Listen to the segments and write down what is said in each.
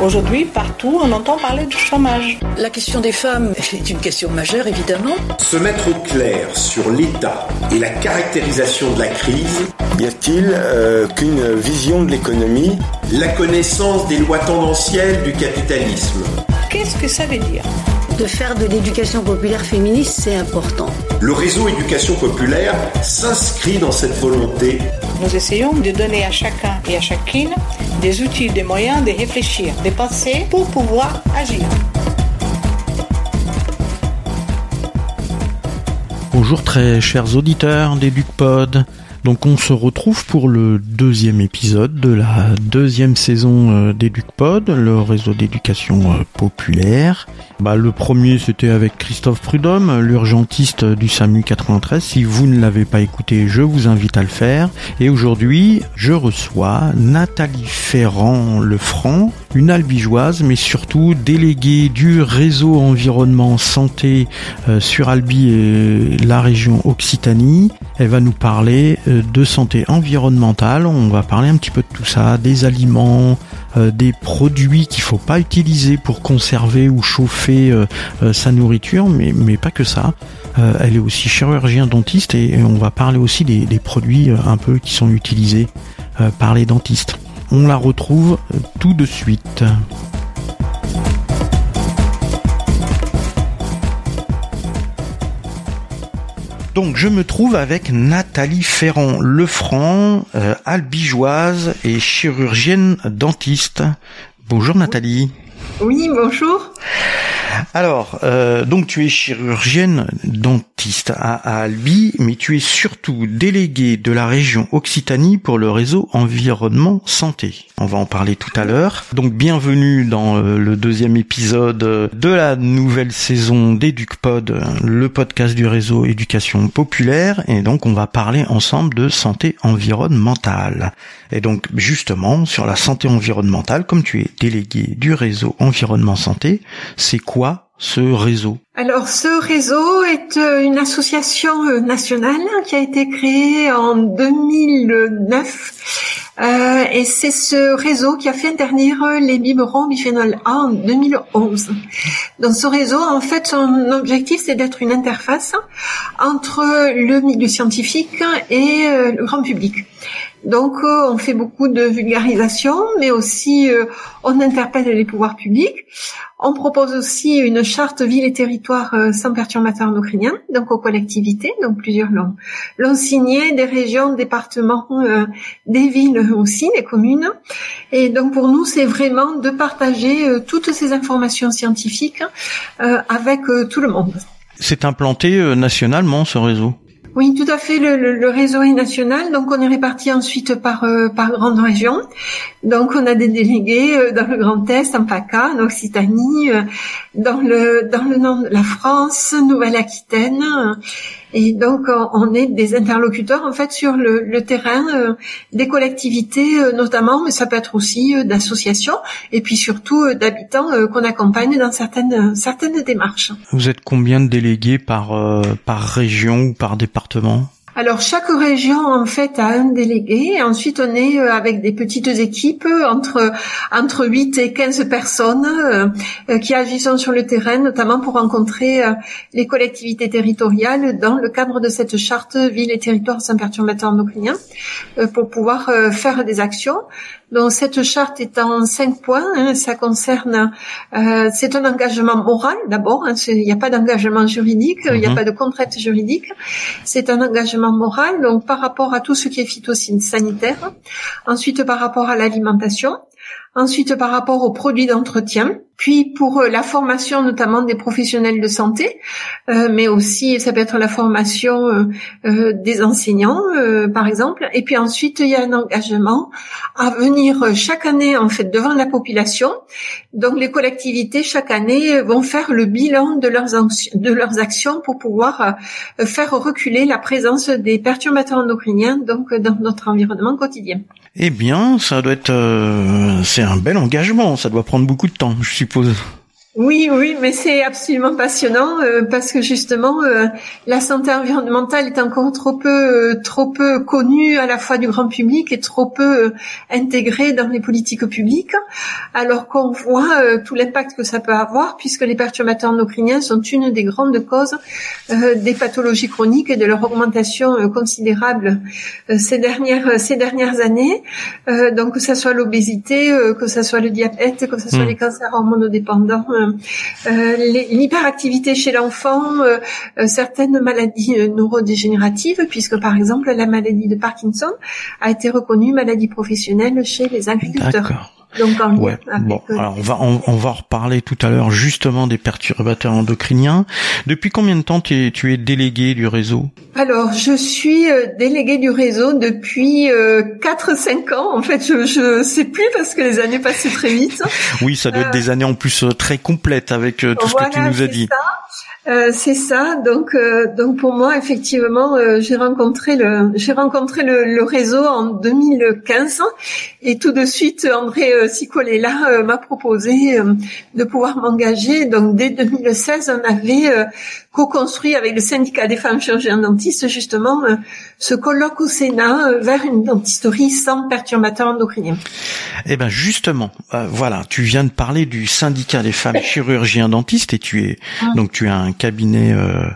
Aujourd'hui, partout, on entend parler du chômage. La question des femmes est une question majeure, évidemment. Se mettre au clair sur l'état et la caractérisation de la crise. Y a-t-il euh, qu'une vision de l'économie? La connaissance des lois tendancielles du capitalisme. Qu'est-ce que ça veut dire? De faire de l'éducation populaire féministe, c'est important. Le réseau éducation populaire s'inscrit dans cette volonté. Nous essayons de donner à chacun et à chacune des outils, des moyens de réfléchir, de penser pour pouvoir agir. Bonjour très chers auditeurs d'EducPod. Donc on se retrouve pour le deuxième épisode de la deuxième saison euh, d'EducPod, le réseau d'éducation euh, populaire. Bah, le premier c'était avec Christophe Prudhomme, l'urgentiste du SAMU 93. Si vous ne l'avez pas écouté, je vous invite à le faire. Et aujourd'hui, je reçois Nathalie Ferrand Lefranc, une albigeoise, mais surtout déléguée du réseau environnement santé euh, sur Albi et la région Occitanie. Elle va nous parler de santé environnementale. On va parler un petit peu de tout ça, des aliments, euh, des produits qu'il faut pas utiliser pour conserver ou chauffer euh, euh, sa nourriture, mais, pas que ça. elle est aussi chirurgien dentiste et, on va parler aussi des produits un peu qui sont utilisés par les dentistes. On la retrouve tout de suite. Donc je me trouve avec Nathalie Ferrand Lefranc, euh, albigeoise et chirurgienne dentiste. Bonjour Nathalie. Oui, bonjour. Alors, euh, donc tu es chirurgienne dentiste à, Albi, mais tu es surtout déléguée de la région Occitanie pour le réseau environnement santé. On va en parler tout à l'heure. Donc bienvenue dans euh, le deuxième épisode de la nouvelle saison d'EducPod, le podcast du réseau éducation populaire. Et donc on va parler ensemble de santé environnementale. Et donc justement sur la santé environnementale, comme tu es déléguée du réseau environnement santé, c'est quoi ce réseau? Alors ce réseau est euh, une association euh, nationale qui a été créée en 2009 euh, et c'est ce réseau qui a fait interdire les biberons bisphénol A en 2011. Dans ce réseau, en fait, son objectif c'est d'être une interface entre le milieu scientifique et le grand public. Donc on fait beaucoup de vulgarisation, mais aussi on interpelle les pouvoirs publics. On propose aussi une charte ville et territoire euh, sans perturbateurs endocriniens, donc aux collectivités, donc plusieurs l'ont, l'ont signé, des régions, départements, euh, des villes aussi, des communes. Et donc pour nous, c'est vraiment de partager euh, toutes ces informations scientifiques avec tout le monde. C'est implanté nationalement ce réseau? Oui, tout à fait. Le, réseau est national, donc on est réparti ensuite par par grande région. Donc on a des délégués euh, dans le Grand Est, en PACA, en Occitanie, euh, dans le dans le nord de la France, Nouvelle-Aquitaine. Et donc on est des interlocuteurs en fait sur le, le terrain euh, des collectivités notamment, mais ça peut être aussi d'associations et puis surtout d'habitants qu'on accompagne dans certaines certaines démarches. Vous êtes combien de délégués par par région ou par département? Alors chaque région en fait a un délégué. ensuite on est euh, avec des petites équipes entre entre 8 et 15 personnes euh, euh, qui agissent sur le terrain, notamment pour rencontrer les collectivités territoriales dans le cadre de cette charte ville et territoire sans perturbateur endocrinien pour pouvoir faire des actions. Donc cette charte est en cinq points. Hein, ça concerne, euh, c'est un engagement moral d'abord. Hein, il n'y a pas d'engagement juridique, il n'y a mhm. pas de contrainte juridique. C'est un engagement moral. Donc par rapport à tout ce qui est phytosanitaire. Ensuite par rapport à l'alimentation. Ensuite par rapport aux produits d'entretien puis pour euh, la formation notamment des professionnels de santé, euh, mais aussi ça peut être la formation euh, des enseignants par exemple. Et puis ensuite il y a un engagement à venir chaque année en fait devant la population. Donc les collectivités chaque année vont faire le bilan de leurs de leurs actions pour pouvoir faire reculer la présence des perturbateurs endocriniens donc dans notre environnement quotidien. Eh bien, ça doit être c'est un bel engagement, ça doit prendre beaucoup de temps, je suppose. Oui, oui, mais c'est absolument passionnant euh, parce que justement euh, la santé environnementale est encore trop peu, euh, trop peu connue à la fois du grand public et trop peu intégrée dans les politiques publiques, alors qu'on voit tout l'impact que ça peut avoir puisque les perturbateurs endocriniens sont une des grandes causes des pathologies chroniques et de leur augmentation considérable ces dernières ces dernières années. donc que ça soit l'obésité, que ça soit le diabète, que ce soit hmm. les cancers hormonodépendants l'hyperactivité chez l'enfant, euh, euh, certaines maladies neurodégénératives, puisque par exemple la maladie de Parkinson a été reconnue maladie professionnelle chez les agriculteurs. Donc ouais. bon, alors on va on, va reparler tout à l'heure justement des perturbateurs endocriniens. Depuis combien de temps tu es, tu es délégué du réseau? Alors je suis délégué du réseau depuis euh, 4-5 ans. En fait, je je sais plus parce que les années passent très vite. oui, ça doit être des années en plus très complètes avec tout ce que tu nous as dit. Euh, c'est ça. Donc, euh, donc pour moi, effectivement, euh, j'ai rencontré le, j'ai rencontré le, réseau en 2015 et tout de suite, André là m'a proposé de pouvoir m'engager. Donc, dès 2016, on avait co-construit avec le syndicat des femmes chirurgiennes dentistes justement ce colloque au Sénat vers une dentisterie sans perturbateurs endocriniens. Eh ben justement, voilà, tu viens de parler du syndicat des femmes chirurgiens dentistes et tu es ah. donc tu as un cabinet euh,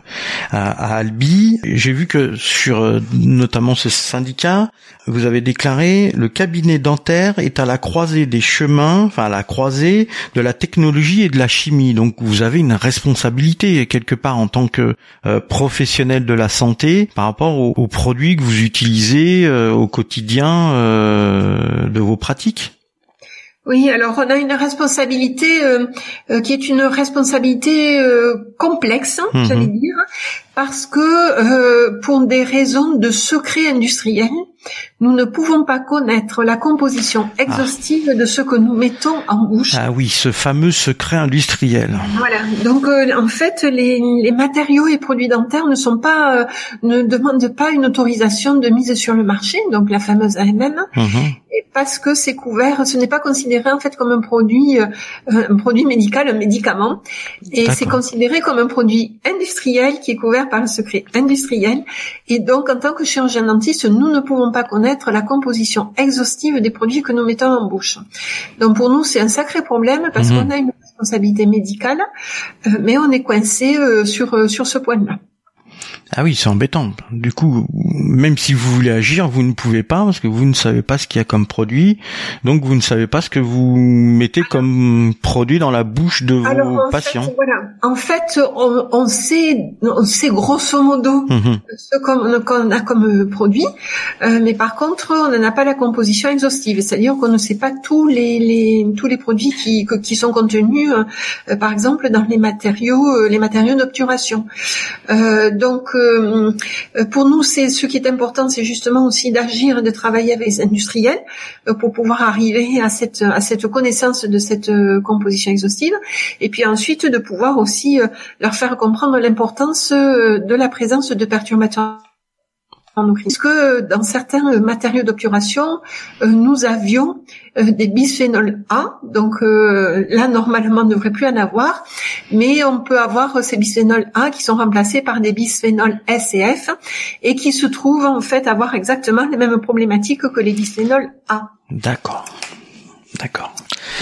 à, Albi. J'ai vu que sur euh, notamment ce syndicat, vous avez déclaré le cabinet dentaire est à la croisée des chemins, enfin à la croisée de la technologie et de la chimie. Donc vous avez une responsabilité quelque part en tant que euh, professionnel de la santé par rapport aux, produits que vous utilisez au quotidien de vos pratiques. Oui, alors on a une responsabilité euh, euh, qui est une responsabilité euh, complexe, mhm. j'allais dire, parce que pour des raisons de secret industriel, nous ne pouvons pas connaître la composition exhaustive de ce que nous mettons en bouche. Ah oui, ce fameux secret industriel. Voilà. Donc en fait, les, les, matériaux et produits dentaires ne sont pas, ne demandent pas une autorisation de mise sur le marché, donc la fameuse AMM, mhm. parce que c'est couvert, ce n'est pas considéré en fait comme un produit, un produit médical, un médicament, et c'est considéré comme un produit industriel qui est couvert par le secret industriel. Et donc, en tant que chirurgien dentiste, nous ne pouvons pas connaître la composition exhaustive des produits que nous mettons en bouche. Donc, pour nous, c'est un sacré problème parce mhm. qu'on a une responsabilité médicale, euh, mais on est coincé euh, sur euh, sur ce point-là. Ah oui, c'est embêtant. Du coup, même si vous voulez agir, vous ne pouvez pas parce que vous ne savez pas ce qu'il y a comme produit. Donc vous ne savez pas ce que vous mettez comme produit dans la bouche de vos patients. voilà. En fait, on, sait, on sait grosso modo mhm. ce qu'on a comme produit, euh, mais par contre, on n'a pas la composition exhaustive. C'est-à-dire qu'on ne sait pas tous les, les, tous les produits qui, qui sont contenus, euh, par exemple, dans les matériaux, euh, les matériaux d'obturation. donc euh, pour nous, c'est ce qui est important, c'est justement aussi d'agir et de travailler avec les industriels euh, pour pouvoir arriver à cette à cette connaissance de cette euh, composition exhaustive, et puis ensuite de pouvoir aussi leur faire comprendre l'importance de la présence de perturbateurs que dans certains matériaux d'obturation, euh, nous avions euh, des bisphénols A, donc euh, là normalement on ne devrait plus en avoir, mais on peut avoir ces bisphénols A qui sont remplacés par des bisphénols S et F et qui se trouvent en fait avoir exactement les mêmes problématiques que les bisphénols A. D'accord. D'accord.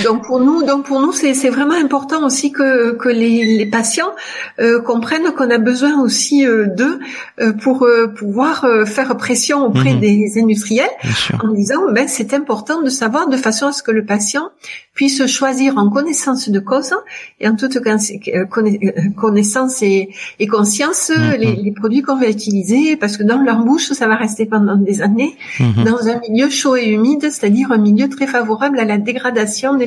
Donc pour nous, donc pour nous, c'est vraiment important aussi que, que les, les patients euh, comprennent qu'on a besoin aussi euh, d'eux euh, pour euh, pouvoir euh, faire pression auprès mhm. des industriels en disant ben c'est important de savoir de façon à ce que le patient puisse choisir en connaissance de cause et en toute connaissance et, et conscience mhm. les, les, produits qu'on va utiliser parce que dans leur bouche ça va rester pendant des années mhm. dans un milieu chaud et humide, c'est-à-dire un milieu très favorable à la dégradation des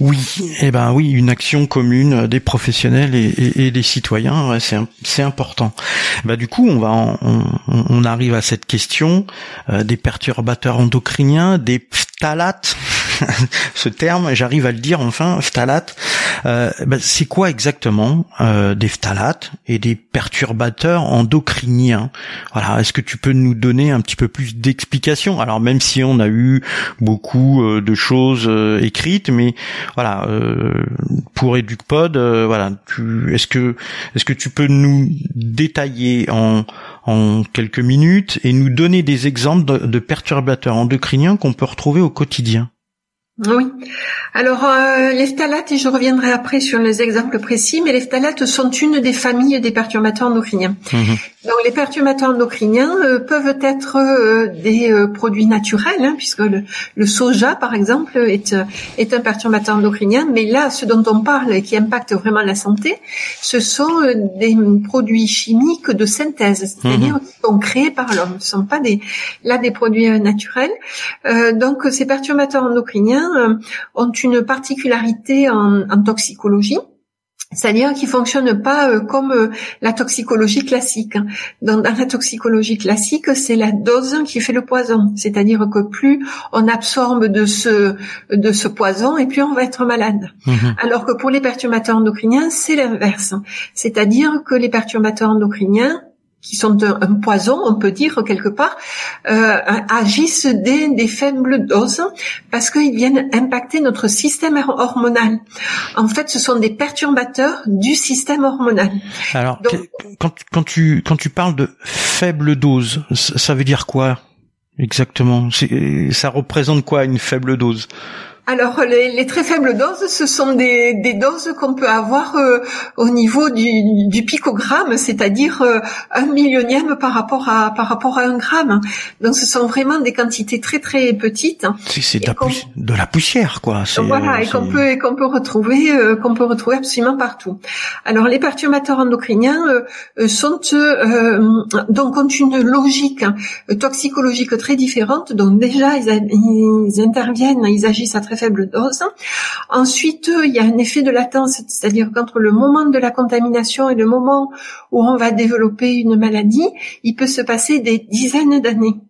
Oui, eh ben oui, une action commune des professionnels et, des citoyens, c'est important. Bah du coup, on va on, arrive à cette question euh, des perturbateurs endocriniens, des phtalates. Ce terme, j'arrive à le dire enfin, phtalates. Euh, ben, c'est quoi exactement euh, des phtalates et des perturbateurs endocriniens? Voilà, est-ce que tu peux nous donner un petit peu plus d'explications? Alors même si on a eu beaucoup euh, de choses euh, écrites, mais voilà, euh, pour EducPod, voilà, est-ce que est-ce que tu peux nous détailler en en quelques minutes et nous donner des exemples de perturbateurs endocriniens qu'on peut retrouver au quotidien? Oui. Alors euh, les phtalates, et je reviendrai après sur les exemples précis, mais les phtalates sont une des familles des perturbateurs endocriniens. Mhm. Donc les perturbateurs endocriniens euh, peuvent être euh, des euh, produits naturels, hein, puisque le, le, soja, par exemple, est, est un perturbateur endocrinien, mais là, ce dont on parle et qui impacte vraiment la santé, ce sont des produits chimiques de synthèse, c'est-à-dire mhm. qui sont créés par l'homme. Ce ne sont pas des, là des produits naturels. donc ces perturbateurs endocriniens euh, ont une particularité en, toxicologie. C'est-à-dire qu'ils fonctionnent pas euh, comme euh, la toxicologie classique. Dans, la toxicologie classique, c'est la dose qui fait le poison. C'est-à-dire que plus on absorbe de ce de ce poison, et plus on va être malade. Mhm. Alors que pour les perturbateurs endocriniens, c'est l'inverse. C'est-à-dire que les perturbateurs endocriniens qui sont un, poison, on peut dire quelque part, euh, agissent des, des faibles doses parce qu'ils viennent impacter notre système hormonal. En fait, ce sont des perturbateurs du système hormonal. Alors, quand, quand, tu quand tu parles de faible dose, ça veut dire quoi exactement? Ça représente quoi une faible dose? Alors les, les, très faibles doses, ce sont des, des doses qu'on peut avoir euh, au niveau du, du picogramme, c'est-à-dire euh, un millionième par rapport à par rapport à un gramme. Donc ce sont vraiment des quantités très très petites. C'est de, de, la poussière, quoi. Voilà, et qu'on peut qu'on peut retrouver euh, qu'on peut retrouver absolument partout. Alors les perturbateurs endocriniens sont donc ont une logique toxicologique très différente. Donc déjà ils, ils interviennent, ils agissent à très faible dose. Ensuite, il y a un effet de latence, c'est-à-dire qu'entre le moment de la contamination et le moment où on va développer une maladie, il peut se passer des dizaines d'années.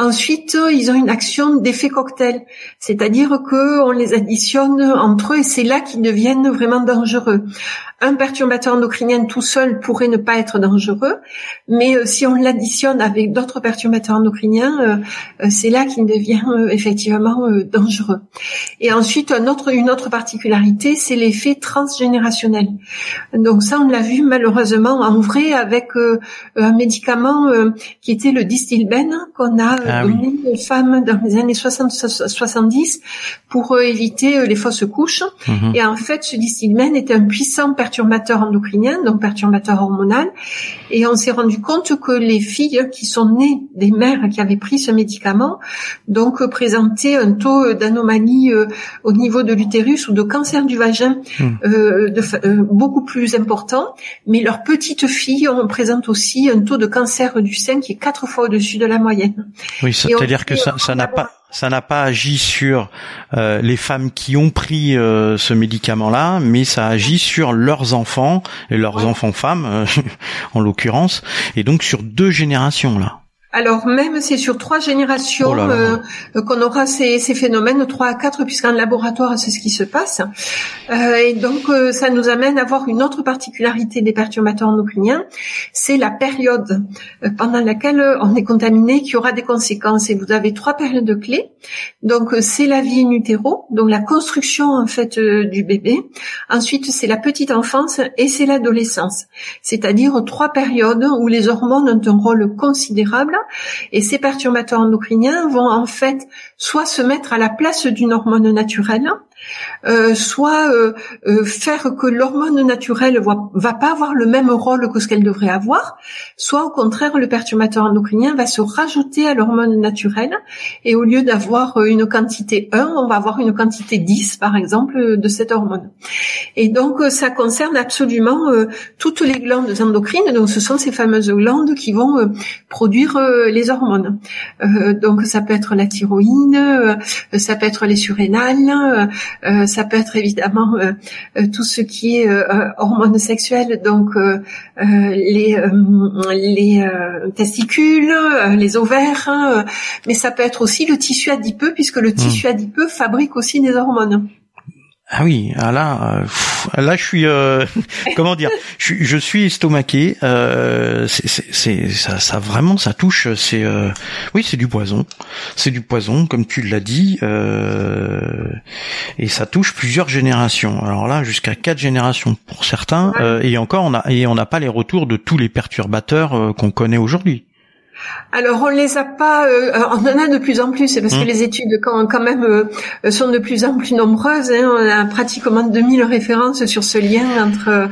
Ensuite, ils ont une action d'effet cocktail, c'est-à-dire que on les additionne entre eux et c'est là qu'ils deviennent vraiment dangereux un perturbateur endocrinien tout seul pourrait ne pas être dangereux, mais euh, si on l'additionne avec d'autres perturbateurs endocriniens, euh, euh, c'est là qu'il devient effectivement dangereux. Et ensuite, une autre particularité, c'est l'effet transgénérationnel. Donc ça, on l'a vu malheureusement en vrai avec un médicament qui était le distilben qu'on a ah donné aux femmes dans les années 60-70 pour éviter les fausses couches. Mhm. Et en fait, ce distilben était un puissant perturbateur endocrinien, donc perturbateur hormonal, et on s'est rendu compte que les filles qui sont nées des mères qui avaient pris ce médicament, donc présentaient un taux d'anomalie euh, au niveau de l'utérus ou de cancer du vagin hmm. euh, de, euh, beaucoup plus important, mais leurs petites filles ont, présentent aussi un taux de cancer du sein qui est quatre fois au-dessus de la moyenne. Oui, c'est-à-dire que ça n'a pas ça n'a pas agi sur euh, les femmes qui ont pris euh, ce médicament-là, mais ça agit sur leurs enfants et leurs enfants femmes, euh, en l'occurrence, et donc sur deux générations là. Alors même c'est sur trois générations oh euh, qu'on aura ces, ces, phénomènes, trois à quatre, puisqu'en laboratoire c'est ce qui se passe. Euh, et donc euh, ça nous amène à voir une autre particularité des perturbateurs endocriniens, c'est la période euh, pendant laquelle on est contaminé qui aura des conséquences. Et vous avez trois périodes clés. Donc c'est la vie in utero, donc la construction en fait du bébé. Ensuite c'est la petite enfance et c'est l'adolescence. C'est-à-dire trois périodes où les hormones ont un rôle considérable et ces perturbateurs endocriniens vont en fait soit se mettre à la place d'une hormone naturelle, euh, soit euh, euh, faire que l'hormone naturelle va, va pas avoir le même rôle que ce qu'elle devrait avoir, soit au contraire le perturbateur endocrinien va se rajouter à l'hormone naturelle et au lieu d'avoir une quantité 1, on va avoir une quantité 10 par exemple de cette hormone. Et donc ça concerne absolument toutes les glandes endocrines, donc ce sont ces fameuses glandes qui vont produire les hormones. donc ça peut être la thyroïde, ça peut être les surrénales, euh, ça peut être évidemment euh, euh, tout ce qui est hormones sexuelles, donc les les testicules, les ovaires, hein, mais ça peut être aussi le tissu adipeux puisque le tissu hmm. adipeux fabrique aussi des hormones. Ah oui, ah là, euh, là je suis, euh, comment dire, je, je suis estomaqué. Euh, c'est, ça, ça vraiment, ça touche. C'est, euh, oui, c'est du poison. C'est du poison, comme tu l'as dit, euh, et ça touche plusieurs générations. Alors là, jusqu'à quatre générations pour certains, et encore, on a, et on n'a pas les retours de tous les perturbateurs qu'on connaît aujourd'hui. Alors on les a pas, euh, on en a de plus en plus, c'est parce que mmh. les études quand, quand même euh, sont de plus en plus nombreuses. Hein, on a pratiquement 2000 références sur ce lien entre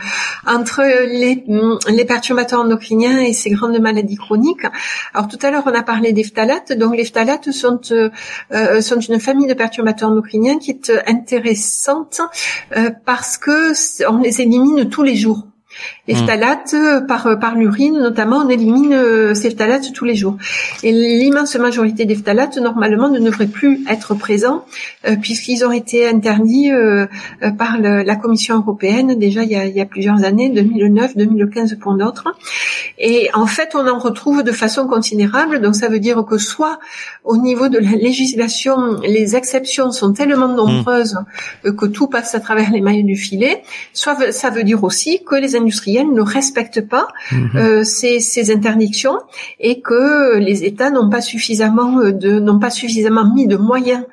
entre les, les perturbateurs endocriniens et ces grandes maladies chroniques. Alors tout à l'heure on a parlé des phtalates, donc les phtalates sont euh, sont une famille de perturbateurs endocriniens qui est intéressante parce que on les élimine tous les jours. Les hmm. phtalates, euh, par, euh, par l'urine notamment, on élimine euh, ces phtalates tous les jours. Et l'immense majorité des phtalates, normalement, ne devraient plus être présents puisqu'ils ont été interdits par la Commission européenne déjà il y a, il y a plusieurs années, 2009, 2015 pour d'autres. Et en fait, on en retrouve de façon considérable. Donc ça veut dire que soit au niveau de la législation, les exceptions sont tellement nombreuses que tout passe à travers les mailles du filet, soit ça veut dire aussi que les industriels ne respectent pas mhm. euh, ces, ces, interdictions et que les États n'ont pas suffisamment euh, de n'ont pas suffisamment mis de moyens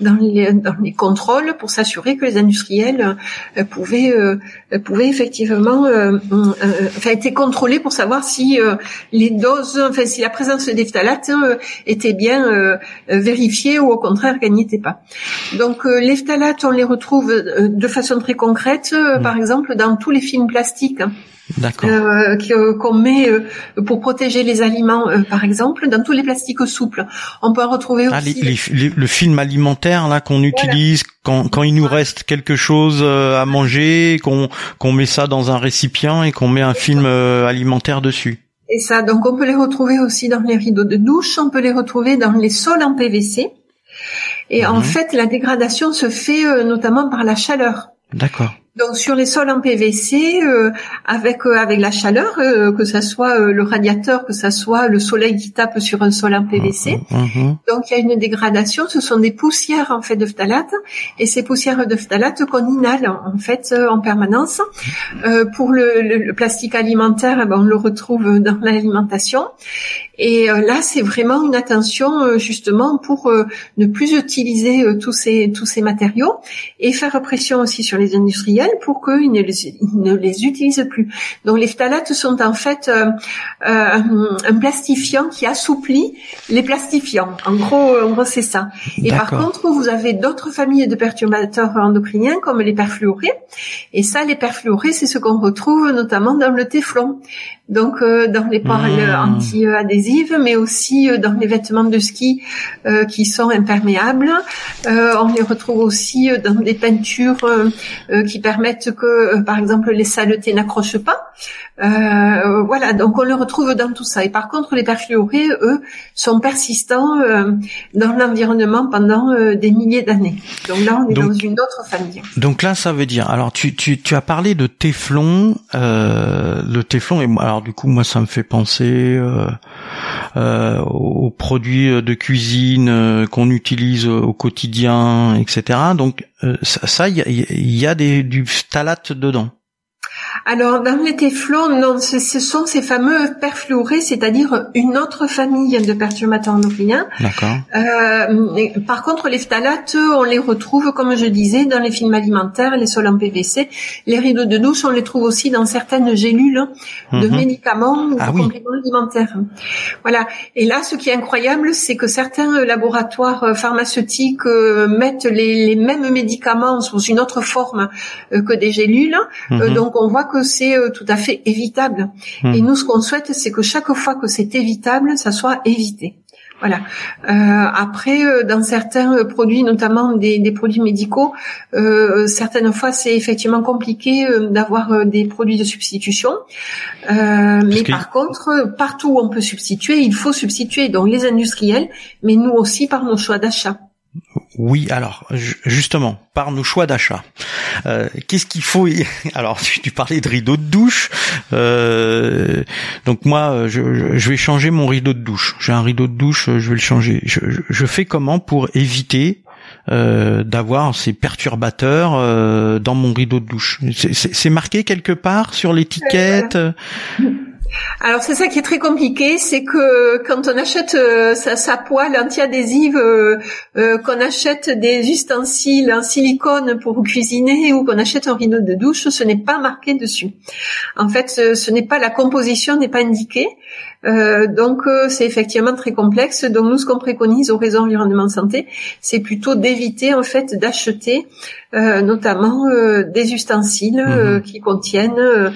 dans les, dans les contrôles pour s'assurer que les industriels euh, pouvaient pouvaient effectivement enfin été contrôlés pour savoir si les doses enfin si la présence des phtalates était bien vérifiée ou au contraire qu'elle n'y était pas. Donc les phtalates on les retrouve de façon très concrète mhm. par exemple dans tous les films plastiques D'accord. Euh, euh, qu'on met euh, pour protéger les aliments, par exemple, dans tous les plastiques souples. On peut retrouver ah, aussi le film alimentaire là qu'on utilise quand, quand il nous reste quelque chose à manger, qu'on qu'on met ça dans un récipient et qu'on met un film alimentaire dessus. Et ça, donc on peut les retrouver aussi dans les rideaux de douche, on peut les retrouver dans les sols en PVC. Et en mhm. fait, la dégradation se fait notamment par la chaleur. D'accord. Donc sur les sols en PVC, euh, avec euh, avec la chaleur, euh, que ça soit le radiateur, que ça soit le soleil qui tape sur un sol en PVC, mmh, mmh, mmh. donc il y a une dégradation. Ce sont des poussières en fait de phtalate, et ces poussières de phtalate qu'on inhale en fait en permanence. pour le, le, plastique alimentaire, eh ben, on le retrouve dans l'alimentation, et là c'est vraiment une attention justement pour ne plus utiliser tous ces tous ces matériaux et faire pression aussi sur les industriels pour qu'ils ne les, ne les utilisent plus. Donc les phtalates sont en fait euh, euh, un plastifiant qui assouplit les plastifiants. En gros, en gros c'est ça. Et par contre, vous avez d'autres familles de perturbateurs endocriniens comme les perfluorés. Et ça, les perfluorés, c'est ce qu'on retrouve notamment dans le téflon donc euh, dans les paroles mmh. anti-adhésives, mais aussi euh, dans les vêtements de ski euh, qui sont imperméables. on les retrouve aussi dans des peintures qui permettent que, par exemple, les saletés n'accrochent pas. voilà, donc on le retrouve dans tout ça. Et par contre, les perfluorés, eux, sont persistants dans l'environnement pendant des milliers d'années. Donc là, on est dans une autre famille. Donc là, ça veut dire. Alors, tu, tu, tu as parlé de téflon. le téflon et alors du coup moi ça me fait penser euh, euh, aux produits de cuisine euh, qu'on utilise au quotidien, etc. Donc ça, il y a, des du phthalate dedans. Alors dans les téflons, non, ce, sont ces fameux perfluorés, c'est-à-dire une autre famille de perturbateurs endocriniens. D'accord. Euh, par contre, les phtalates, on les retrouve, comme je disais, dans les films alimentaires, les sols en PVC, les rideaux de douche, on les trouve aussi dans certaines gélules de mhm. médicaments ou de ah compléments alimentaires. Voilà. Et là, ce qui est incroyable, c'est que certains laboratoires pharmaceutiques euh, mettent les, mêmes médicaments sous une autre forme euh, que des gélules. Mhm. donc on voit que c'est euh, tout à fait évitable. Hmm. Et nous, ce qu'on souhaite, c'est que chaque fois que c'est évitable, ça soit évité. Voilà. Euh, après, euh, dans certains produits, notamment des, produits médicaux, certaines fois c'est effectivement compliqué d'avoir des produits de substitution. mais par contre, partout où on peut substituer, il faut substituer. Donc les industriels, mais nous aussi par nos choix d'achat. Oui, alors justement, par nos choix d'achat, euh, qu'est-ce qu'il faut Alors, tu, parlais de rideau de douche, euh, donc moi, je, vais changer mon rideau de douche. J'ai un rideau de douche, je vais le changer. Je, fais comment pour éviter d'avoir ces perturbateurs dans mon rideau de douche? C'est marqué quelque part sur l'étiquette? Alors c'est ça qui est très compliqué, c'est que quand on achète euh, sa, poêle anti-adhésive, euh, euh, qu'on achète des ustensiles en silicone pour cuisiner ou qu'on achète un rideau de douche, ce n'est pas marqué dessus. En fait, ce, n'est pas la composition n'est pas indiquée. Donc c'est effectivement très complexe. Donc nous, ce qu'on préconise au réseau environnement santé, c'est plutôt d'éviter en fait d'acheter notamment des ustensiles mmh. qui contiennent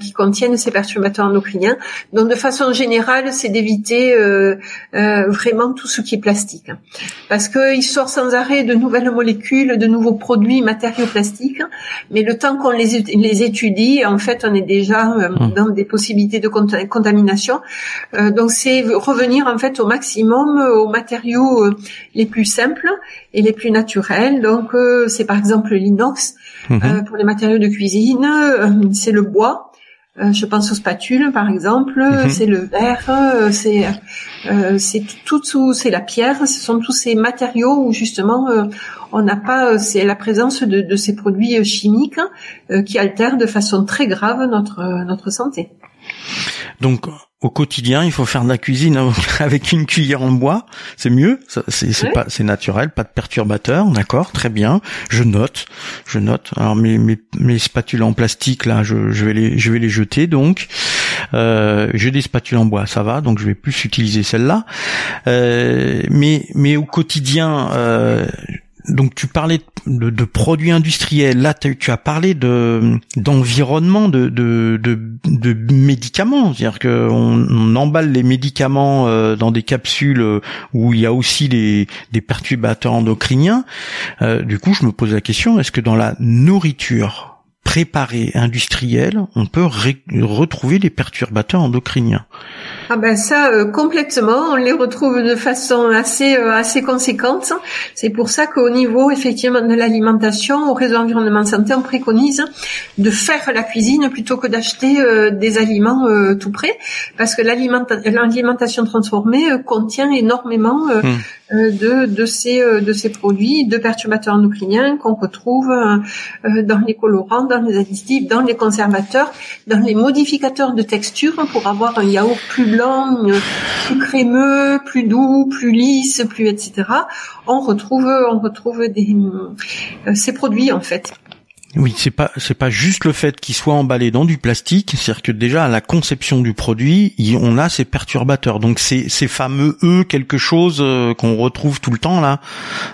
qui contiennent ces perturbateurs endocriniens. Donc de façon générale, c'est d'éviter euh, euh, vraiment tout ce qui est plastique, parce qu'il sort sans arrêt de nouvelles molécules, de nouveaux produits, matériaux plastiques. Mais le temps qu'on les, les étudie, en fait, on est déjà euh, mmh. dans des possibilités de contamination. Donc c'est revenir en fait au maximum aux matériaux les plus simples et les plus naturels. Donc c'est par exemple l'inox. Mmh. pour les matériaux de cuisine, c'est le bois. Euh, je pense aux spatules, par exemple. Mhm. C'est le verre, euh, c'est euh, c'est tout, tout c'est la pierre. Ce sont tous ces matériaux où justement on n'a pas c'est la présence de, de, ces produits chimiques qui altèrent de façon très grave notre notre santé. Donc au quotidien, il faut faire de la cuisine avec une cuillère en bois, c'est mieux, c'est pas c'est naturel, pas de perturbateurs, d'accord, très bien. Je note, je note. Alors mes mes, mes spatules en plastique là, je, je vais les je vais les jeter donc. Euh, j'ai des spatules en bois, ça va, donc je vais plus utiliser celle-là. Euh, mais mais au quotidien, euh, donc tu parlais de, produits industriels. Là, tu as parlé de d'environnement, de, médicaments. C'est-à-dire qu'on on emballe les médicaments euh, dans des capsules euh, où il y a aussi des, des perturbateurs endocriniens. Euh, du coup, je me pose la question est-ce que dans la nourriture préparé industriel, on peut retrouver les perturbateurs endocriniens? Ah ben ça euh, complètement, on les retrouve de façon assez euh, assez conséquente. C'est pour ça qu'au niveau effectivement de l'alimentation, au réseau environnement santé, on préconise de faire la cuisine plutôt que d'acheter euh, des aliments tout prêts, parce que l'alimentation transformée contient énormément hmm. de de ces de ces produits de perturbateurs endocriniens qu'on retrouve dans les colorants dans les additifs, dans les conservateurs, dans les modificateurs de texture pour avoir un yaourt plus blanc, plus crémeux, plus doux, plus lisse, plus etc. On retrouve, on retrouve des, euh, ces produits en fait. Oui, c'est pas c'est pas juste le fait qu'il soit emballé dans du plastique, c'est-à-dire que déjà à la conception du produit, on a ces perturbateurs. Donc ces ces fameux E quelque chose euh, qu'on retrouve tout le temps là.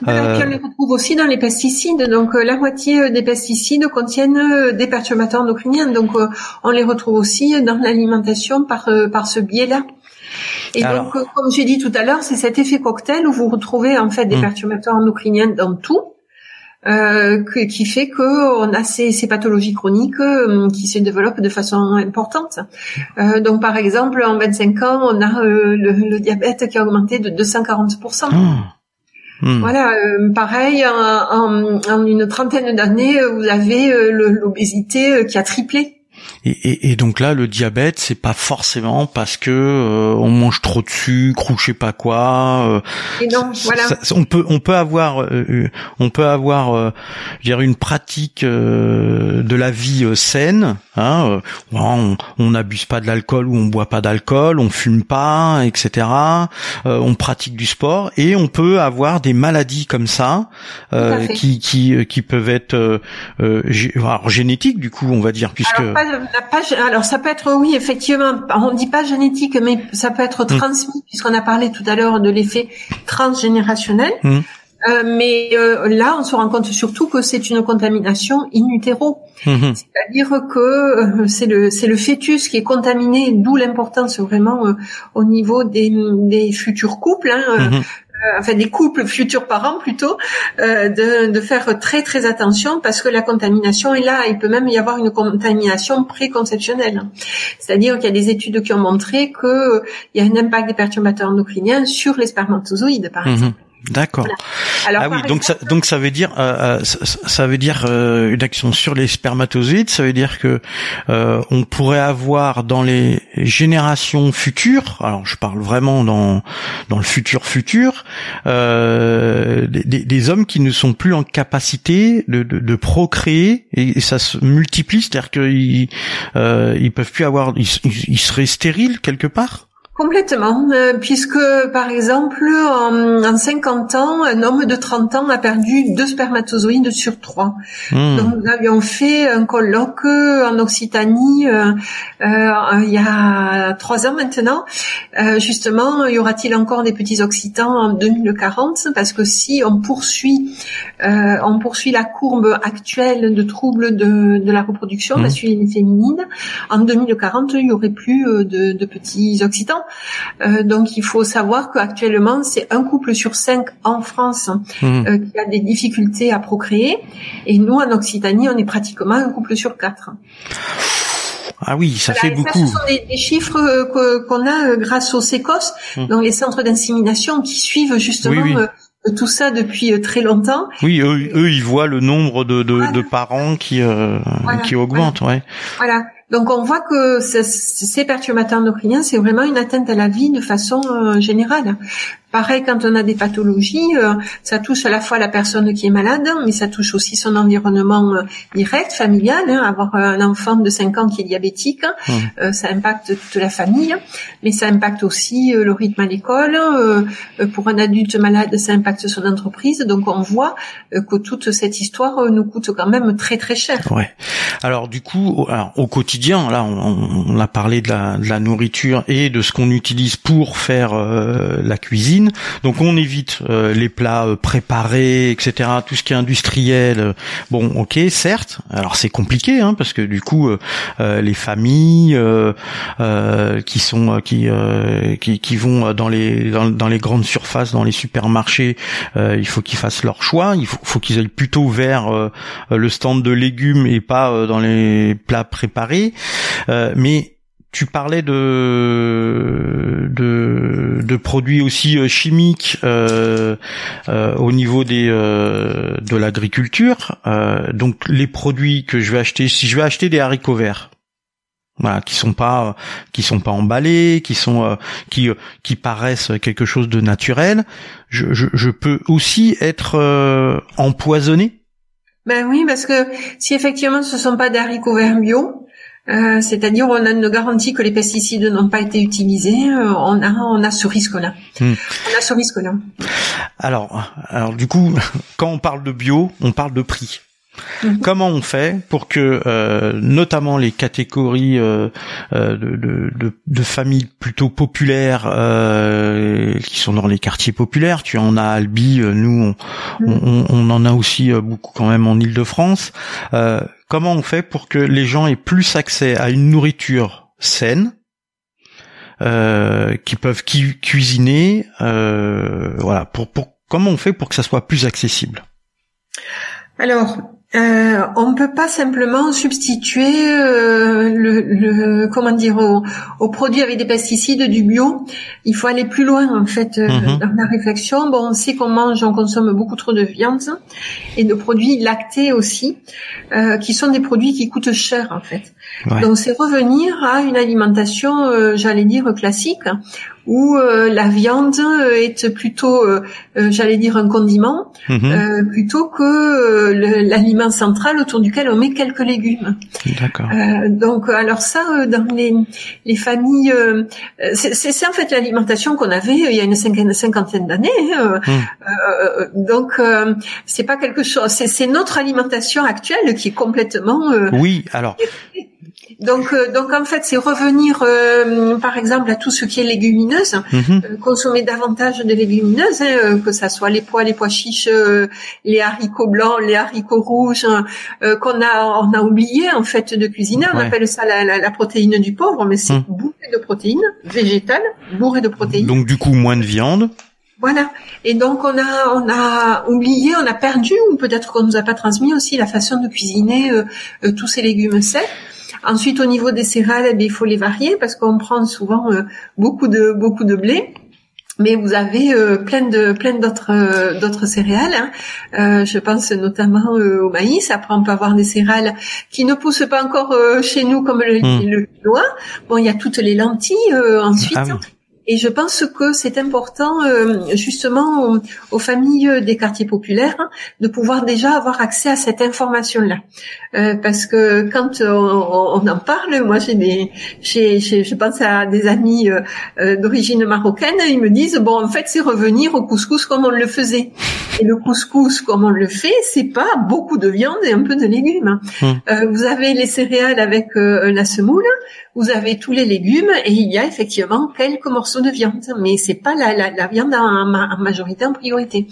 Euh... on les retrouve aussi dans les pesticides. Donc euh, la moitié euh, des pesticides contiennent des perturbateurs endocriniens. Donc on les retrouve aussi dans l'alimentation par par ce biais-là. Et donc, comme j'ai dit tout à l'heure, c'est cet effet cocktail où vous retrouvez en fait des hmm. perturbateurs endocriniens dans tout euh, qui fait qu'on a ces, ces, pathologies chroniques euh, qui se développent de façon importante. Euh, donc par exemple, en 25 ans, on a euh, le, le, diabète qui a augmenté de 240%. Ah. Hmm. Voilà, pareil, en, en, en, une trentaine d'années, vous avez l'obésité qui a triplé. Et, et, et, donc là, le diabète, c'est pas forcément parce que euh, on mange trop de sucre ou je sais pas quoi. Euh, et non, voilà. on peut on peut avoir euh, on peut avoir je une pratique de la vie saine. Hein, on n'abuse pas de l'alcool ou on boit pas d'alcool, on fume pas, etc. on pratique du sport et on peut avoir des maladies comme ça qui qui qui peuvent être alors, génétiques du coup, on va dire puisque alors ça peut être oui effectivement, on dit pas génétique, mais ça peut être mm. transmis puisqu'on a parlé tout à l'heure de l'effet transgénérationnel. Mm. Euh, mais euh, là, on se rend compte surtout que c'est une contamination in utero, mm-hmm. c'est-à-dire que euh, c'est le c'est le fœtus qui est contaminé, d'où l'importance vraiment au niveau des, des futurs couples. Hein. Euh, enfin des couples futurs parents plutôt, euh, de, de, faire très très attention parce que la contamination est là. Il peut même y avoir une contamination préconceptionnelle. C'est-à-dire qu'il y a des études qui ont montré qu'il euh, y a un impact des perturbateurs endocriniens sur les spermatozoïdes, par mhm. exemple. D'accord. Alors, ah oui, donc ça, donc ça veut dire, euh, ça, ça, veut dire euh, une action sur les spermatozoïdes. Ça veut dire que euh, on pourrait avoir dans les générations futures, alors je parle vraiment dans dans le futur futur, des, des, hommes qui ne sont plus en capacité de, de, de procréer et, ça se multiplie, c'est-à-dire qu'ils ils peuvent plus avoir, ils, ils seraient stériles quelque part. Complètement, euh, puisque par exemple en, en, 50 ans, un homme de 30 ans a perdu deux spermatozoïdes sur trois. Hmm. Donc nous avions fait un colloque en Occitanie euh, euh, il y a trois ans maintenant. Euh, justement, y aura-t-il encore des petits Occitans en 2040 Parce que si on poursuit, euh, on poursuit la courbe actuelle de troubles de, de la reproduction mmh. masculine et féminine, en 2040 il y aurait plus de, de petits Occitans. Euh, donc il faut savoir qu'actuellement c'est un couple sur cinq en France mmh. euh, qui a des difficultés à procréer, et nous en Occitanie on est pratiquement un couple sur quatre. Ah oui, ça fait beaucoup. ce sont des, chiffres euh, qu'on a grâce aux SECOS, mmh. donc les centres d'insémination qui suivent justement tout ça depuis très longtemps. Oui, eux, ils voient le nombre de, de, de parents qui qui augmente, ouais. Voilà. Donc on voit que ces perturbateurs endocriniens, c'est vraiment une atteinte à la vie de façon euh, générale. Pareil, quand on a des pathologies, euh, ça touche à la fois la personne qui est malade, mais ça touche aussi son environnement euh, direct, familial. Hein, avoir un enfant de 5 ans qui est diabétique, mmh. euh, ça impacte toute la famille, mais ça impacte aussi le rythme à l'école. pour un adulte malade, ça impacte son entreprise. Donc on voit que toute cette histoire nous coûte quand même très très cher. Ouais. Alors du coup, alors, au quotidien, là, on, on, a parlé de la, de la nourriture et de ce qu'on utilise pour faire la cuisine. Donc on évite euh, les plats euh, préparés, etc. Tout ce qui est industriel. Euh, bon, ok, certes. Alors c'est compliqué, hein, parce que du coup, les familles qui sont qui, qui, vont dans les dans, les grandes surfaces, dans les supermarchés, il faut qu'ils fassent leur choix. Il faut qu'ils aillent plutôt vers le stand de légumes et pas dans les plats préparés. mais tu parlais de, de, produits aussi euh, chimiques euh, euh, au niveau des de l'agriculture. Donc les produits que je vais acheter, si je vais acheter des haricots verts, voilà, qui sont pas qui sont pas emballés, qui sont qui qui paraissent quelque chose de naturel, je, je, je peux aussi être empoisonné. Ben oui, parce que si effectivement ce sont pas des haricots verts bio, euh, c'est-à-dire on a une garantie que les pesticides n'ont pas été utilisés, euh, on a on a ce risque-là. Hmm. On a ce risque-là. Alors alors du coup, quand on parle de bio, on parle de prix. Mhm. Comment on fait pour que, euh, notamment les catégories euh, euh de, de, de, familles plutôt populaires, euh, qui sont dans les quartiers populaires, tu en as Albi, nous on, mhm. on, on, en a aussi beaucoup quand même en Île-de-France. Comment on fait pour que les gens aient plus accès à une nourriture saine, qui peuvent cuisiner, voilà. Pour, pour comment on fait pour que ça soit plus accessible? Alors, euh, on ne peut pas simplement substituer euh, le, comment dire aux, produits avec des pesticides du bio. Il faut aller plus loin en fait euh, mhm. dans la réflexion. Bon, on sait qu'on mange, on consomme beaucoup trop de viande et de produits lactés aussi, qui sont des produits qui coûtent cher en fait. Donc c'est revenir à une alimentation, j'allais dire classique, où euh, la viande est plutôt, euh, euh, j'allais dire, un condiment, mhm. plutôt que l'aliment central autour duquel on met quelques légumes. D'accord. donc, alors ça, dans les, les familles, c'est en fait l'alimentation qu'on avait il y a une cinquantaine, cinquantaine d'années. Hein, mhm. donc, c'est pas quelque chose. C'est notre alimentation actuelle qui est complètement. oui, alors. Donc, euh, donc en fait, c'est revenir, euh, par exemple, à tout ce qui est légumineuse, mhm. euh, consommer davantage de légumineuses, hein, que ça soit les pois, les pois chiches, les haricots blancs, les haricots rouges, qu'on a, on a oublié en fait de cuisiner. On appelle ça la, la, la, protéine du pauvre, mais c'est mhm. bourré de protéines végétales, bourré de protéines. Donc du coup, moins de viande. Voilà. Et donc on a on a oublié, on a perdu, ou peut-être qu'on nous a pas transmis aussi la façon de cuisiner tous ces légumes secs. Ensuite, au niveau des céréales, eh il faut les varier parce qu'on prend souvent euh, beaucoup de beaucoup de blé. mais vous avez euh, plein de plein d'autres euh, d'autres céréales. Hein. Euh, je pense notamment au maïs. Après, on peut avoir des céréales qui ne poussent pas encore chez nous comme le, mmh. le quinoa. Bon, il y a toutes les lentilles ensuite. Ah et je pense que c'est important, euh, justement, aux, familles des quartiers populaires, hein, de pouvoir déjà avoir accès à cette information-là, euh, parce que quand on, en parle, moi j'ai des, j'ai, je pense à des amis euh, d'origine marocaine, ils me disent bon, en fait, c'est revenir au couscous comme on le faisait. Et le couscous, comme on le fait, c'est pas beaucoup de viande et un peu de légumes. Mmh. vous avez les céréales avec la semoule, vous avez tous les légumes et il y a effectivement quelques morceaux de viande, mais c'est pas la, la, la viande en, en, majorité en priorité.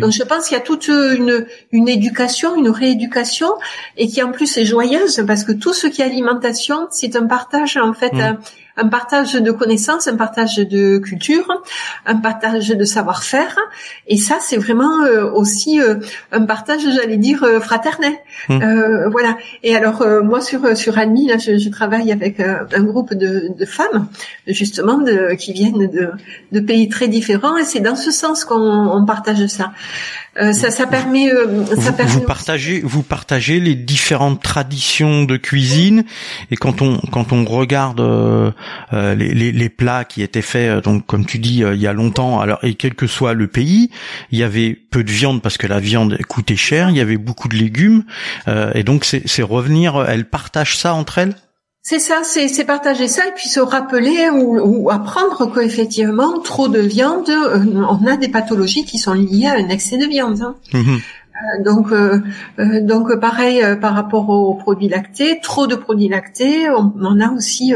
Donc je pense qu'il y a toute une, une éducation, une rééducation et qui en plus est joyeuse parce que tout ce qui est alimentation, c'est un partage en fait. Mmh un partage de connaissances, un partage de culture, un partage de savoir-faire. Et ça, c'est vraiment euh, aussi euh, un partage, j'allais dire, euh, fraternel. Mmh. voilà. Et alors, moi, sur sur Annie, là, je, je travaille avec un groupe de, de, femmes, justement, de, qui viennent de, de pays très différents. Et c'est dans ce sens qu'on partage ça. Euh, ça, ça permet, euh, ça vous, vous, partagez, vous partagez les différentes traditions de cuisine. Et quand on quand on regarde euh, les, les, les, plats qui étaient faits donc comme tu dis il y a longtemps alors et quel que soit le pays il y avait peu de viande parce que la viande coûtait cher il y avait beaucoup de légumes. Et donc c'est revenir elles partagent ça entre elles? C'est ça, c'est partager ça et puis se rappeler ou, ou apprendre qu'effectivement, trop de viande, euh, on a des pathologies qui sont liées à un excès de viande. Hein. Mhm. Euh, donc, euh, donc pareil par rapport aux produits lactés, trop de produits lactés, on, on a aussi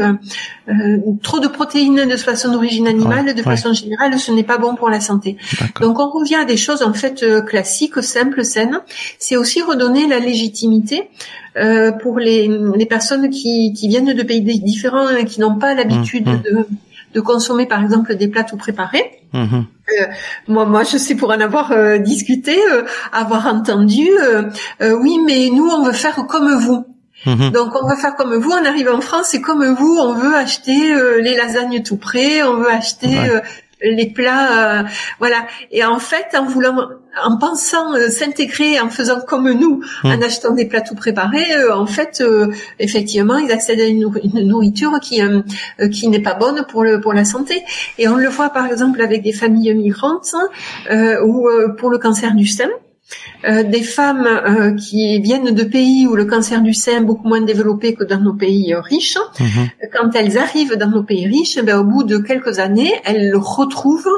trop de protéines de façon d'origine animale, de façon générale, ce n'est pas bon pour la santé. Donc on revient à des choses en fait classiques, simples, saines. C'est aussi redonner la légitimité euh, pour les, les personnes qui, qui, viennent de pays différents et qui n'ont pas l'habitude mmh, mmh. de, de, consommer par exemple des plats tout préparés. Mmh. Euh, moi, moi, je sais pour en avoir euh, discuté, euh, avoir entendu, oui, mais nous, on veut faire comme vous. Donc on veut faire comme vous, on arrive en France et comme vous, on veut acheter les lasagnes tout prêts, on veut acheter les plats, voilà. Et en fait, en voulant en pensant euh, s'intégrer, en faisant comme nous, hmm. en achetant des plats tout préparés, euh, en fait, euh, effectivement, ils accèdent à une, nourriture qui qui n'est pas bonne pour le pour la santé. Et on le voit par exemple avec des familles migrantes ou pour le cancer du sein. Euh, des femmes euh, qui viennent de pays où le cancer du sein est beaucoup moins développé que dans nos pays euh, riches, mhm. quand elles arrivent dans nos pays riches, ben, au bout de quelques années, elles retrouvent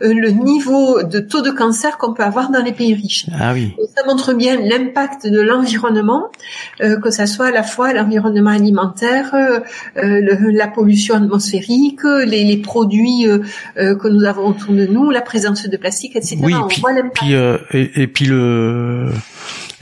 le niveau de taux de cancer qu'on peut avoir dans les pays riches. Ah oui. ça montre bien l'impact de l'environnement, que ça soit à la fois l'environnement alimentaire, la pollution atmosphérique, les, les produits que nous avons autour de nous, la présence de plastique, etc. Oui, puis, puis et, et puis le euh,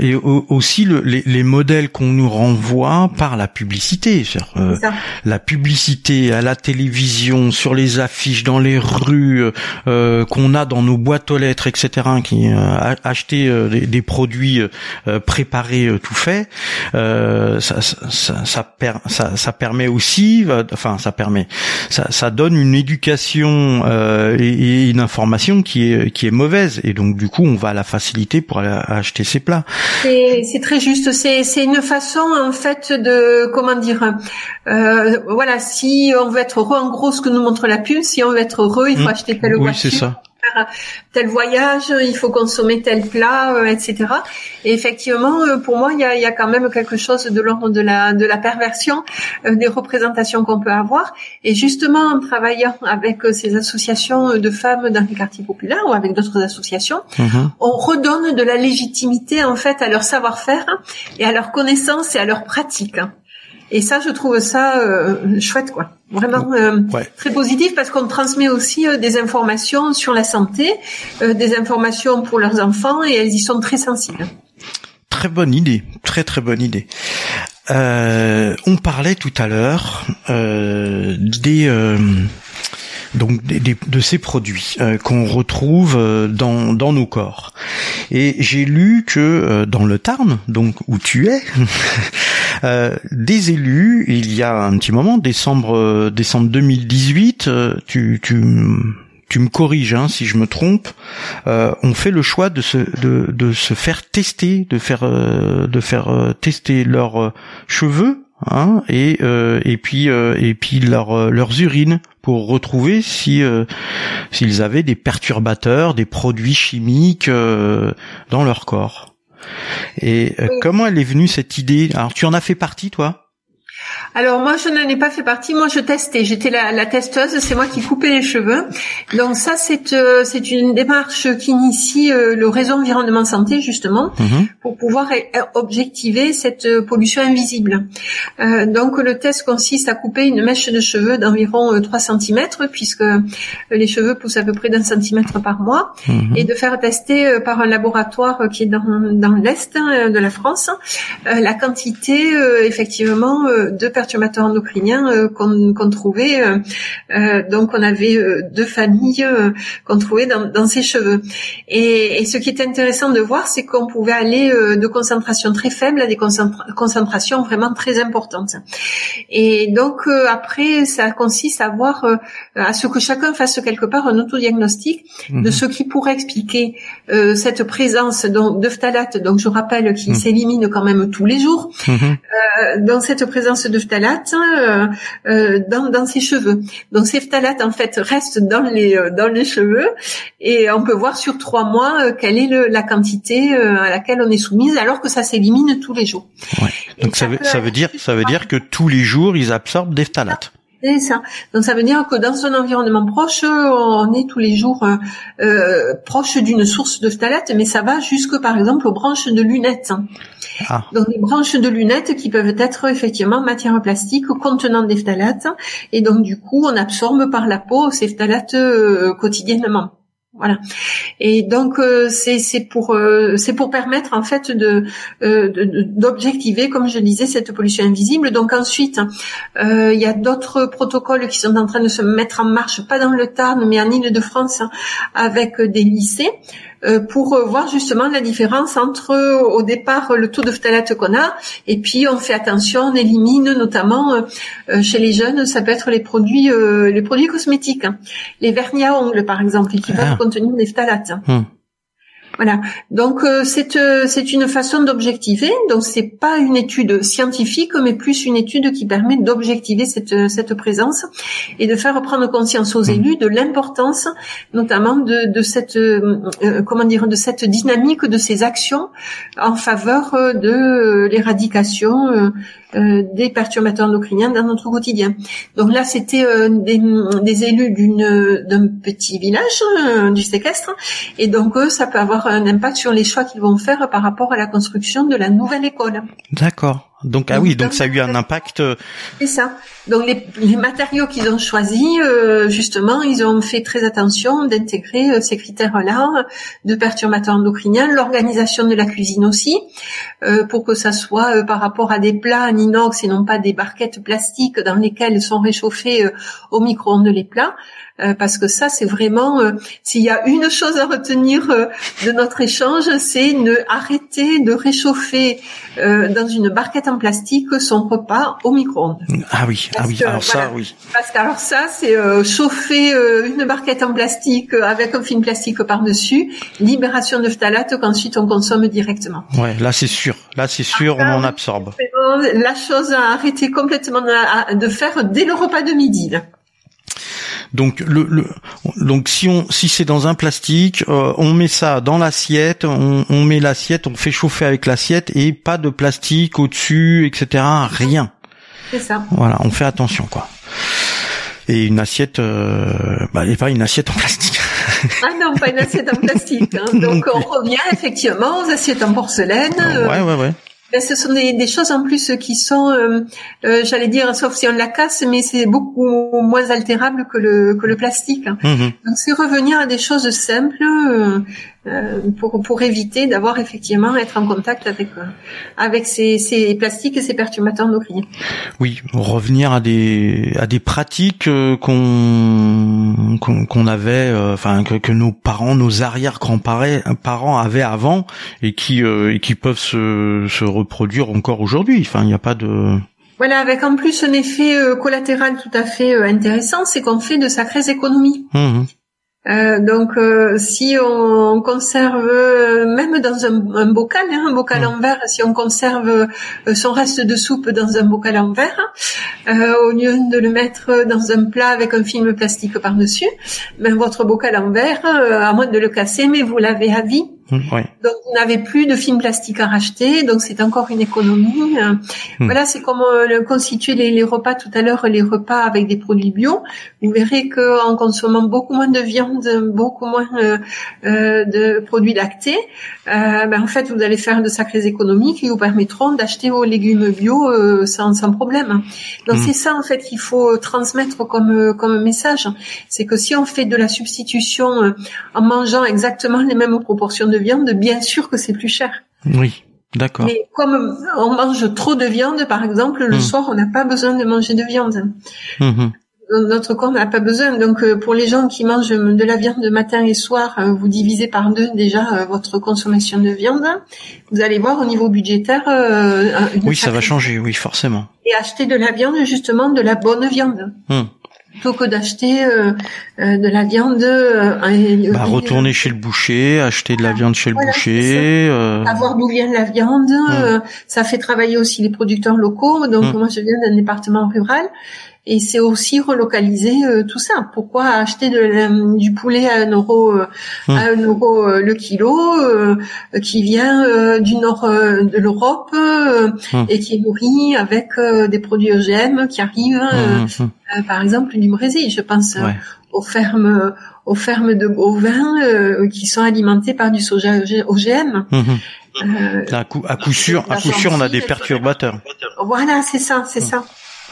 et aussi le, les, les, modèles qu'on nous renvoie par la publicité. Euh, la publicité à la télévision, sur les affiches, dans les rues, euh, qu'on a dans nos boîtes aux lettres, etc., qui euh, acheter des, des, produits préparés, tout fait, ça, ça, ça, ça, ça, permet aussi, enfin ça permet, ça, ça donne une éducation et, et, une information qui est qui est mauvaise, et donc du coup on va à la facilité pour aller acheter ces plats. C'est très juste. C'est une façon en fait de comment dire. Euh, voilà, si on veut être heureux, en gros, ce que nous montre la pub, si on veut être heureux, il faut mmh. acheter telle oui, c'est ça tel voyage, il faut consommer tel plat, euh, etc. Et effectivement, euh, pour moi, il y a, y a, quand même quelque chose de l'ordre de la, de la perversion euh, des représentations qu'on peut avoir. Et justement, en travaillant avec ces associations de femmes dans les quartiers populaires ou avec d'autres associations, mhm. on redonne de la légitimité en fait à leur savoir-faire et à leur connaissance et à leur pratique. Et ça, je trouve ça euh, chouette, quoi. Vraiment euh, très positif parce qu'on transmet aussi euh, des informations sur la santé, des informations pour leurs enfants et elles y sont très sensibles. Très bonne idée, très très bonne idée. on parlait tout à l'heure des donc de ces produits euh, qu'on retrouve euh, dans, dans nos corps. Et j'ai lu que euh, dans le Tarn, donc où tu es, des élus, il y a un petit moment, décembre décembre 2018, tu, tu tu me corriges hein, si je me trompe, euh, ont fait le choix de se de, de se faire tester, de faire euh, de faire euh, tester leurs euh, cheveux hein, et et puis et puis leurs leurs urines pour retrouver si s'ils avaient des perturbateurs, des produits chimiques dans leur corps. Et comment elle est venue cette idée? Alors tu en as fait partie toi? Alors moi je n'en ai pas fait partie, moi je testais, j'étais la, la, testeuse, c'est moi qui coupais les cheveux. Donc ça c'est euh, c'est une démarche qui initie euh, le réseau environnement santé justement mhm. pour pouvoir objectiver cette euh, pollution invisible. donc le test consiste à couper une mèche de cheveux d'environ 3 cm puisque les cheveux poussent à peu près d'un centimètre par mois mhm. et de faire tester par un laboratoire qui est dans, dans l'est hein, de la France la quantité effectivement deux perturbateurs endocriniens euh, qu'on trouvait. Euh, euh, donc on avait deux familles qu'on trouvait dans, dans, ses cheveux. Et, et, ce qui est intéressant de voir, c'est qu'on pouvait aller de concentrations très faibles à des concentrations vraiment très importantes. Et donc après, ça consiste à voir à ce que chacun fasse quelque part un autodiagnostic de mhm. ce qui pourrait expliquer cette présence donc de phtalate. Donc je rappelle qu'il mhm. s'élimine quand même tous les jours. Mhm. dans cette présence de phtalates euh, euh, dans, dans ses cheveux. Donc ces phtalates en fait restent dans les euh, dans les cheveux et on peut voir sur trois mois quelle est le, la quantité à laquelle on est soumise alors que ça s'élimine tous les jours. Ouais. Donc ça, veut, ça veut dire ça veut dire que tous les jours ils absorbent des phtalates. C'est ça. Donc ça veut dire que dans un environnement proche, on est tous les jours euh, proche d'une source de phtalates, mais ça va jusque par exemple aux branches de lunettes. Ah. Donc des branches de lunettes qui peuvent être effectivement matière plastique contenant des phtalates, et donc du coup on absorbe par la peau ces phtalates euh, quotidiennement. Voilà. Et donc euh, c'est pour euh, c'est pour permettre en fait de euh, d'objectiver, comme je disais, cette pollution invisible. Donc ensuite, il y a d'autres protocoles qui sont en train de se mettre en marche, pas dans le Tarn, mais en Île-de-France, avec des lycées. Euh, pour euh, voir justement la différence entre euh, au départ le taux de phtalate qu'on a et puis on fait attention, on élimine notamment chez les jeunes, ça peut être les produits les produits cosmétiques, hein. les vernis à ongles par exemple qui peuvent ah. contenir des phtalates. Hmm. Voilà. Donc euh, c'est euh, c'est une façon d'objectiver. Donc c'est pas une étude scientifique, mais plus une étude qui permet d'objectiver cette euh, cette présence et de faire prendre conscience aux mmh. élus de l'importance, notamment de de cette comment dire de cette dynamique de ces actions en faveur de l'éradication euh, des perturbateurs endocriniens dans notre quotidien. Donc là, c'était euh, des, des, élus d'une d'un petit village euh, du séquestre, et donc ça peut avoir un impact sur les choix qu'ils vont faire par rapport à la construction de la nouvelle école. D'accord. Donc ah oui, donc ça a eu un impact. C'est ça. Donc les, les matériaux qu'ils ont choisis, euh, justement, ils ont fait très attention d'intégrer euh, ces critères-là de perturbateurs endocriniens, l'organisation de la cuisine aussi, euh, pour que ça soit par rapport à des plats en inox et non pas des barquettes plastiques dans lesquelles sont réchauffés au micro-ondes les plats. Euh, parce que ça, c'est vraiment, euh, s'il y a une chose à retenir euh, de notre échange, c'est ne arrêter de réchauffer dans une barquette en plastique son repas au micro-ondes. Ah oui, ah oui, alors ça, oui. Parce qu'alors ça, c'est chauffer une barquette en plastique avec un film plastique par-dessus, libération de phtalate qu'ensuite on consomme directement. Ouais, là c'est sûr, là c'est sûr, on en absorbe. La chose à arrêter complètement de faire dès le repas de midi. Là. Donc le, le donc si on si c'est dans un plastique, euh, on met ça dans l'assiette, on, on met l'assiette, on fait chauffer avec l'assiette et pas de plastique au-dessus, etc. Rien. C'est ça. Voilà, on fait attention quoi. Et une assiette, euh, bah, et pas une assiette en plastique. ah non, pas une assiette en plastique. Hein. Donc on revient effectivement aux assiettes en porcelaine. Ouais, ouais, ouais. Ben, ce sont des, des, choses en plus qui sont, euh, euh, j'allais dire, sauf si on la casse, mais c'est beaucoup moins altérable que le, que le plastique. Mhm. Donc c'est revenir à des choses simples euh, pour, pour éviter d'avoir effectivement être en contact avec euh, avec ces, ces plastiques et ces perturbateurs endocriniens. Oui, revenir à des à des pratiques euh, qu'on qu'on avait, enfin que, que, nos parents, nos arrière grands-parents avaient avant et qui et qui peuvent se, se reproduire encore aujourd'hui. Enfin, il n'y a pas de voilà, avec en plus un effet collatéral tout à fait intéressant, c'est qu'on fait de sacrées économies. Mmh Euh, donc, euh, si on conserve, euh, même dans un, un bocal, hein, un bocal en verre, si on conserve son reste de soupe dans un bocal en verre, au lieu de le mettre dans un plat avec un film plastique par-dessus, ben votre bocal en verre, à moins de le casser, mais vous l'avez à vie, Mmh, donc vous n'avez plus de films plastiques à racheter, donc c'est encore une économie. Mmh. Voilà, c'est comme euh, constituer les, les, repas tout à l'heure, les repas avec des produits bio. Vous verrez qu'en consommant beaucoup moins de viande, beaucoup moins euh, euh de produits lactés, ben en fait vous allez faire de sacrées économies qui vous permettront d'acheter vos légumes bio sans, sans, problème. Donc mmh. c'est ça en fait qu'il faut transmettre comme comme message, c'est que si on fait de la substitution en mangeant exactement les mêmes proportions de viande, bien sûr que c'est plus cher. Oui. D'accord. Mais comme on mange trop de viande, par exemple, le Mm. soir, on n'a pas besoin de manger de viande. Mhm. Notre corps n'a pas besoin. Donc, euh, pour les gens qui mangent de la viande matin et soir, euh, vous divisez par deux déjà euh, votre consommation de viande. Vous allez voir au niveau budgétaire. Oui, ça va changer, oui, forcément. Et acheter de la viande, justement, de la bonne viande. Plutôt que d'acheter euh, euh, de la viande. euh, Bah, et- retourner chez le boucher, acheter de la viande chez le boucher. euh, savoir d'où vient la viande. euh, ça fait travailler aussi les producteurs locaux. Donc Mm. moi je viens d'un département rural et c'est aussi relocaliser euh, tout ça. Pourquoi acheter de du poulet à un euro euh, Mm. à un euro euh, le kilo euh, qui vient euh, du nord euh, de l'Europe euh, Mm. et qui est nourri avec euh, des produits OGM qui arrivent, euh, par exemple du Brésil. Je pense euh, Ouais. aux fermes aux fermes de bovins euh, qui sont alimentés par du soja OGM. Euh, À coup, à coup sûr, à coup sûr, on a des perturbateurs. voilà, c'est ça, c'est ça.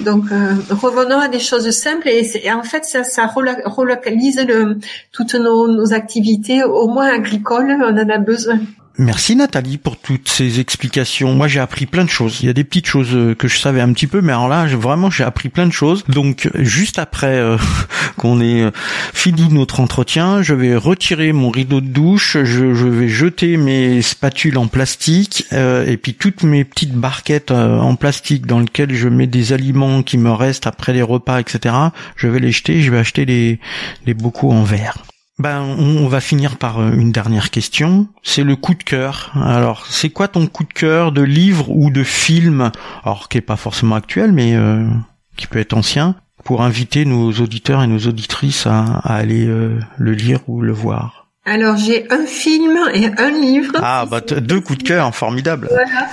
Donc euh, revenons à des choses simples et, et en fait ça, ça relocalise le, toutes nos, nos activités, au moins agricoles, on en a besoin. Merci Nathalie pour toutes ces explications. Moi j'ai appris plein de choses. Il y a des petites choses euh, que je savais un petit peu, mais alors là vraiment j'ai appris plein de choses. Donc juste après euh, qu'on ait euh, fini notre entretien, je vais retirer mon rideau de douche, je, vais jeter mes spatules en plastique et puis toutes mes petites barquettes en plastique dans lesquelles je mets des aliments qui me restent après les repas, etc. Je vais les jeter. Je vais acheter des des bocaux en verre. Ben, on va finir par euh, une dernière question. C'est le coup de cœur. Alors, c'est quoi ton coup de cœur de livre ou de film Alors, qui est pas forcément actuel, mais euh, qui peut être ancien, pour inviter nos auditeurs et nos auditrices à, à aller euh, le lire ou le voir? Alors j'ai un film et un livre. Ah, bah deux coups de cœur, formidable. Voilà.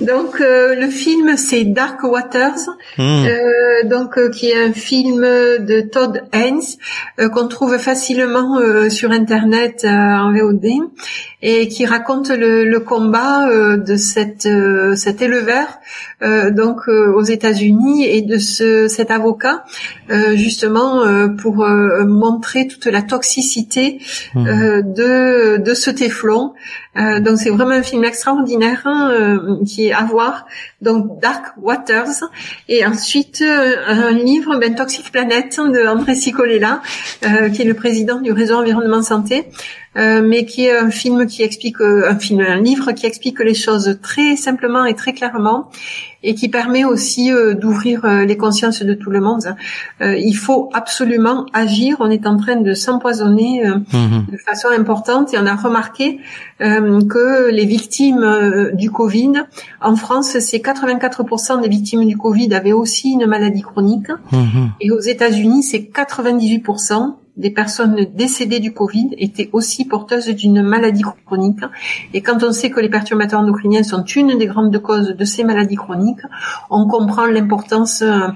Donc euh, le film c'est Dark Waters, Mmh. euh, donc euh, qui est un film de Todd Haynes euh, qu'on trouve facilement euh, sur internet euh, en VOD et qui raconte le, le combat euh, de cette euh, cet éleveur euh, donc euh, aux États-Unis et de ce cet avocat euh, justement euh, pour euh, montrer toute la toxicité Mmh. De de ce téflon. Euh, donc c'est vraiment un film extraordinaire hein, euh, qui est à voir. Donc Dark Waters et ensuite euh, un livre ben Toxic Planet de André Cicolella euh, qui est le président du réseau environnement santé. Euh, mais qui est un film qui explique euh, un film un livre qui explique les choses très simplement et très clairement et qui permet aussi euh, d'ouvrir les consciences de tout le monde. Euh, il faut absolument agir. On est en train de s'empoisonner Mhm. de façon importante et on a remarqué que les victimes du Covid, en France, c'est 84% des victimes du Covid avaient aussi une maladie chronique Mhm. et aux États-Unis, c'est 98% des personnes décédées du Covid étaient aussi porteuses d'une maladie chronique. Et quand on sait que les perturbateurs endocriniens sont une des grandes causes de ces maladies chroniques, on comprend l'importance euh,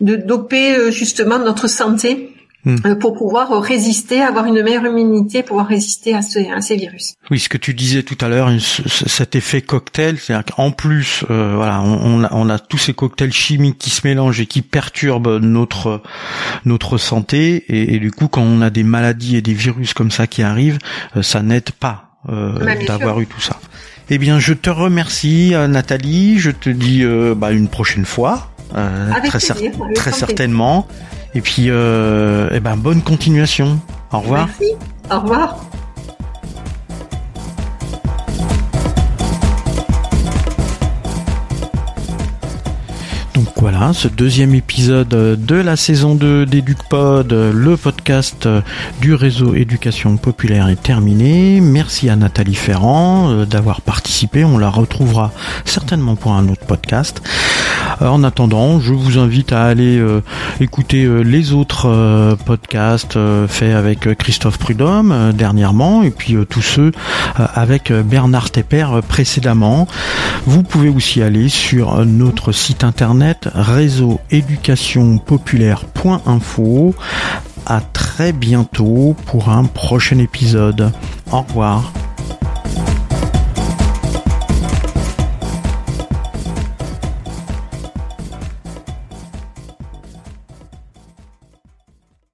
de doper euh, justement notre santé Hmm. euh, pour pouvoir résister, avoir une meilleure immunité, pouvoir résister à, ce- à ces virus. Oui, ce que tu disais tout à l'heure, cet effet cocktail, c'est-à-dire qu'en plus, euh, voilà, on, on a, tous ces cocktails chimiques qui se mélangent et qui perturbent notre notre santé, et, et du coup, quand on a des maladies et des virus comme ça qui arrivent, euh, ça n'aide pas euh, Bah, bien d'avoir eu tout ça. Eh bien, je te remercie, euh, Nathalie. Je te dis euh, bah, une prochaine fois, euh, très, cer- très plaisir. Et puis, euh, eh ben, bonne continuation. Au revoir. Merci. Au revoir. Voilà. ce deuxième épisode de la saison 2 d'EducPod, le podcast du réseau éducation populaire est terminé. Merci à Nathalie Ferrand euh, d'avoir participé. On la retrouvera certainement pour un autre podcast. Euh, en attendant, je vous invite à aller euh, écouter les autres podcasts faits avec Christophe Prudhomme dernièrement et puis tous ceux avec Bernard Tepper précédemment. Vous pouvez aussi aller sur notre site internet réseauéducationpopulaire.info. À très bientôt pour un prochain épisode. Au revoir.